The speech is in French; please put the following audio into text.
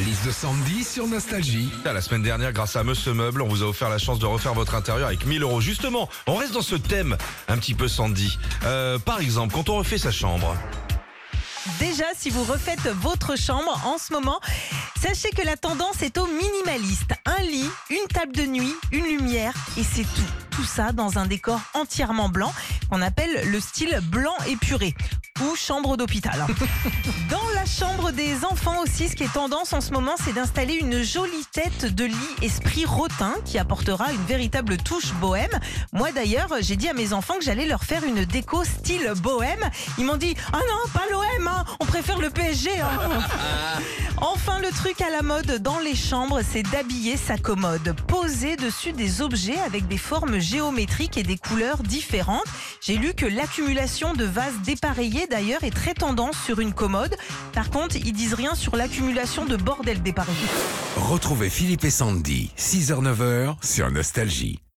La liste de Sandy sur Nostalgie. Ah, La semaine dernière, grâce à Monsieur Meuble, on vous a offert la chance de refaire votre intérieur avec 1000 euros. Justement, on reste dans ce thème un petit peu Sandy. Euh, par exemple, quand on refait sa chambre. Déjà, si vous refaites votre chambre en ce moment, sachez que la tendance est au minimaliste. Un lit, une table de nuit, une lumière et c'est tout. Tout ça dans un décor entièrement blanc qu'on appelle le style blanc épuré ou chambre d'hôpital. Dans la chambre des enfants aussi, ce qui est tendance en ce moment, c'est d'installer une jolie tête de lit esprit rotin qui apportera une véritable touche bohème. Moi d'ailleurs, j'ai dit à mes enfants que j'allais leur faire une déco style bohème. Ils m'ont dit Ah non, pas l'OM, hein, on préfère le PSG. hein. Enfin, le truc à la mode dans les chambres, c'est d'habiller sa commode. Poser dessus des objets avec des formes géométriques et des couleurs différentes. J'ai lu que l'accumulation de vases dépareillés, d'ailleurs, est très tendance sur une commode. Par contre, ils disent rien sur l'accumulation de bordel dépareillé. Retrouvez Philippe et Sandy, 6h-9h sur Nostalgie.